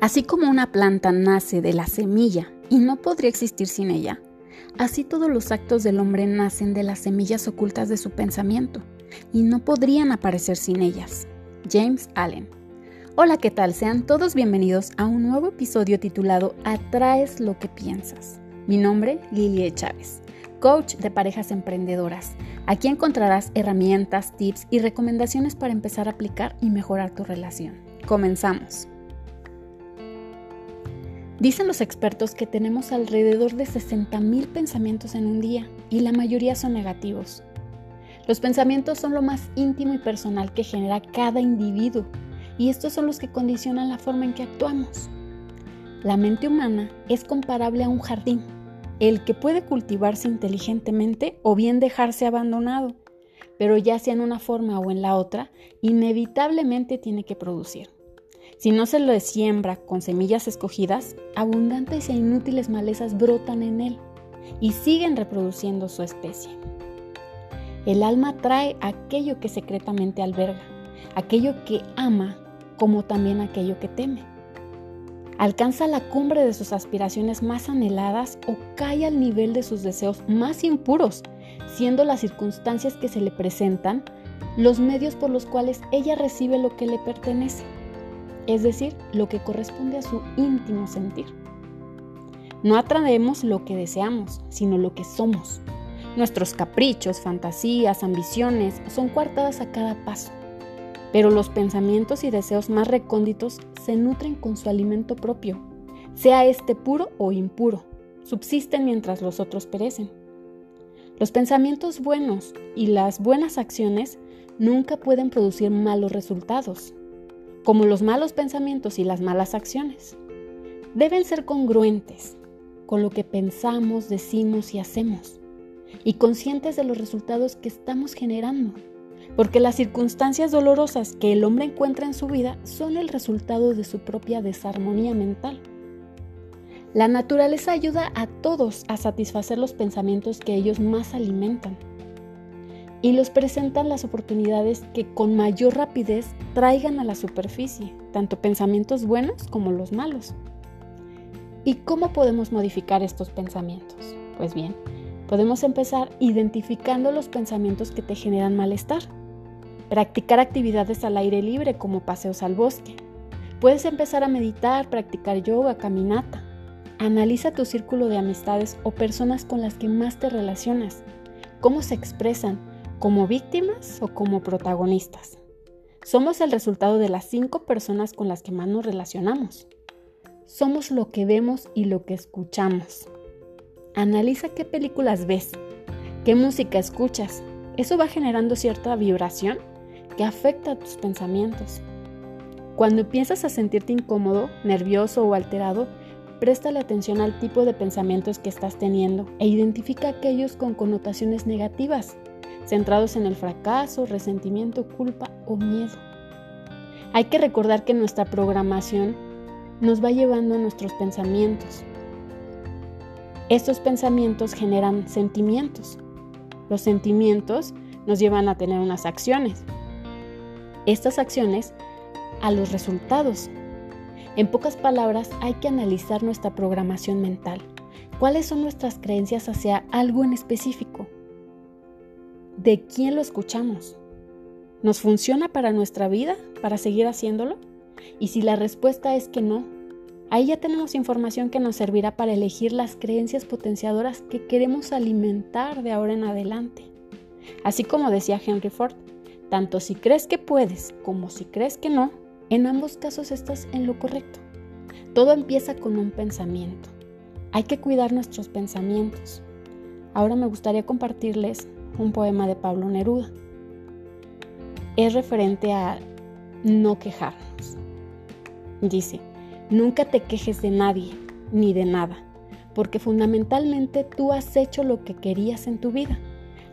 Así como una planta nace de la semilla y no podría existir sin ella, así todos los actos del hombre nacen de las semillas ocultas de su pensamiento y no podrían aparecer sin ellas. James Allen. Hola, ¿qué tal? Sean todos bienvenidos a un nuevo episodio titulado Atraes lo que piensas. Mi nombre, Lilie Chávez, coach de parejas emprendedoras. Aquí encontrarás herramientas, tips y recomendaciones para empezar a aplicar y mejorar tu relación. Comenzamos. Dicen los expertos que tenemos alrededor de 60.000 pensamientos en un día y la mayoría son negativos. Los pensamientos son lo más íntimo y personal que genera cada individuo y estos son los que condicionan la forma en que actuamos. La mente humana es comparable a un jardín, el que puede cultivarse inteligentemente o bien dejarse abandonado, pero ya sea en una forma o en la otra, inevitablemente tiene que producir. Si no se lo siembra con semillas escogidas, abundantes e inútiles malezas brotan en él y siguen reproduciendo su especie. El alma trae aquello que secretamente alberga, aquello que ama como también aquello que teme. Alcanza la cumbre de sus aspiraciones más anheladas o cae al nivel de sus deseos más impuros, siendo las circunstancias que se le presentan los medios por los cuales ella recibe lo que le pertenece es decir, lo que corresponde a su íntimo sentir. No atraemos lo que deseamos, sino lo que somos. Nuestros caprichos, fantasías, ambiciones son coartadas a cada paso, pero los pensamientos y deseos más recónditos se nutren con su alimento propio, sea este puro o impuro, subsisten mientras los otros perecen. Los pensamientos buenos y las buenas acciones nunca pueden producir malos resultados, como los malos pensamientos y las malas acciones. Deben ser congruentes con lo que pensamos, decimos y hacemos, y conscientes de los resultados que estamos generando, porque las circunstancias dolorosas que el hombre encuentra en su vida son el resultado de su propia desarmonía mental. La naturaleza ayuda a todos a satisfacer los pensamientos que ellos más alimentan y los presentan las oportunidades que con mayor rapidez traigan a la superficie, tanto pensamientos buenos como los malos. ¿Y cómo podemos modificar estos pensamientos? Pues bien, podemos empezar identificando los pensamientos que te generan malestar. Practicar actividades al aire libre como paseos al bosque. Puedes empezar a meditar, practicar yoga, caminata. Analiza tu círculo de amistades o personas con las que más te relacionas. Cómo se expresan, como víctimas o como protagonistas. Somos el resultado de las cinco personas con las que más nos relacionamos. Somos lo que vemos y lo que escuchamos. Analiza qué películas ves, qué música escuchas. Eso va generando cierta vibración que afecta a tus pensamientos. Cuando empiezas a sentirte incómodo, nervioso o alterado, presta la atención al tipo de pensamientos que estás teniendo e identifica aquellos con connotaciones negativas centrados en el fracaso, resentimiento, culpa o miedo. Hay que recordar que nuestra programación nos va llevando a nuestros pensamientos. Estos pensamientos generan sentimientos. Los sentimientos nos llevan a tener unas acciones. Estas acciones a los resultados. En pocas palabras, hay que analizar nuestra programación mental. ¿Cuáles son nuestras creencias hacia algo en específico? ¿De quién lo escuchamos? ¿Nos funciona para nuestra vida, para seguir haciéndolo? Y si la respuesta es que no, ahí ya tenemos información que nos servirá para elegir las creencias potenciadoras que queremos alimentar de ahora en adelante. Así como decía Henry Ford, tanto si crees que puedes como si crees que no, en ambos casos estás en lo correcto. Todo empieza con un pensamiento. Hay que cuidar nuestros pensamientos. Ahora me gustaría compartirles un poema de Pablo Neruda. Es referente a no quejarnos. Dice, nunca te quejes de nadie ni de nada, porque fundamentalmente tú has hecho lo que querías en tu vida.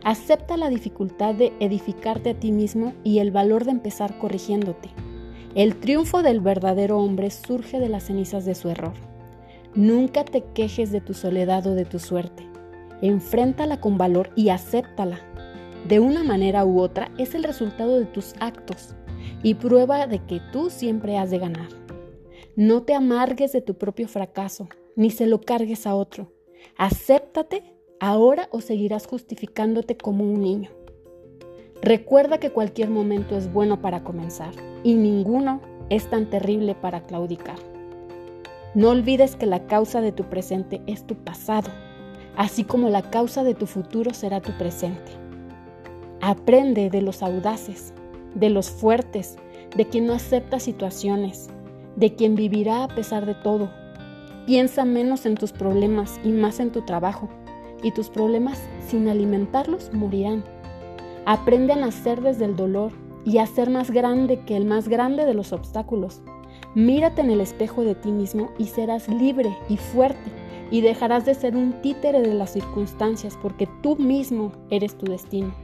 Acepta la dificultad de edificarte a ti mismo y el valor de empezar corrigiéndote. El triunfo del verdadero hombre surge de las cenizas de su error. Nunca te quejes de tu soledad o de tu suerte. Enfréntala con valor y acéptala. De una manera u otra es el resultado de tus actos y prueba de que tú siempre has de ganar. No te amargues de tu propio fracaso, ni se lo cargues a otro. Acéptate ahora o seguirás justificándote como un niño. Recuerda que cualquier momento es bueno para comenzar y ninguno es tan terrible para claudicar. No olvides que la causa de tu presente es tu pasado, así como la causa de tu futuro será tu presente. Aprende de los audaces, de los fuertes, de quien no acepta situaciones, de quien vivirá a pesar de todo. Piensa menos en tus problemas y más en tu trabajo, y tus problemas sin alimentarlos morirán. Aprende a nacer desde el dolor y a ser más grande que el más grande de los obstáculos. Mírate en el espejo de ti mismo y serás libre y fuerte y dejarás de ser un títere de las circunstancias porque tú mismo eres tu destino.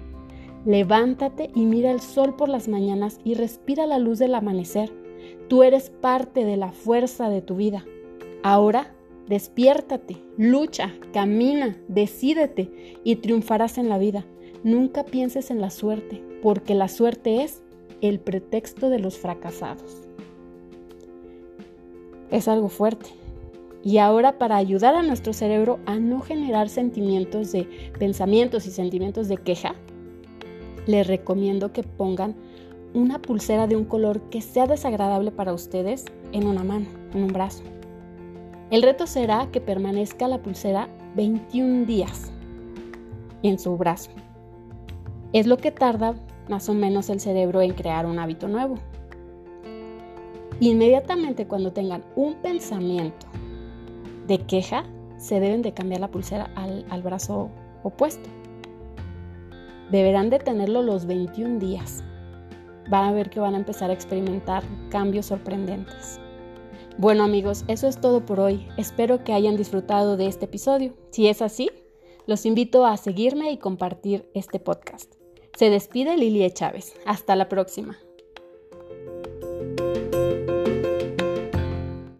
Levántate y mira el sol por las mañanas y respira la luz del amanecer. Tú eres parte de la fuerza de tu vida. Ahora, despiértate, lucha, camina, decídete y triunfarás en la vida. Nunca pienses en la suerte, porque la suerte es el pretexto de los fracasados. Es algo fuerte. Y ahora para ayudar a nuestro cerebro a no generar sentimientos de pensamientos y sentimientos de queja, les recomiendo que pongan una pulsera de un color que sea desagradable para ustedes en una mano, en un brazo. El reto será que permanezca la pulsera 21 días en su brazo. Es lo que tarda más o menos el cerebro en crear un hábito nuevo. Inmediatamente cuando tengan un pensamiento de queja, se deben de cambiar la pulsera al, al brazo opuesto. Deberán de tenerlo los 21 días. Van a ver que van a empezar a experimentar cambios sorprendentes. Bueno amigos, eso es todo por hoy. Espero que hayan disfrutado de este episodio. Si es así, los invito a seguirme y compartir este podcast. Se despide Lilia Chávez. Hasta la próxima.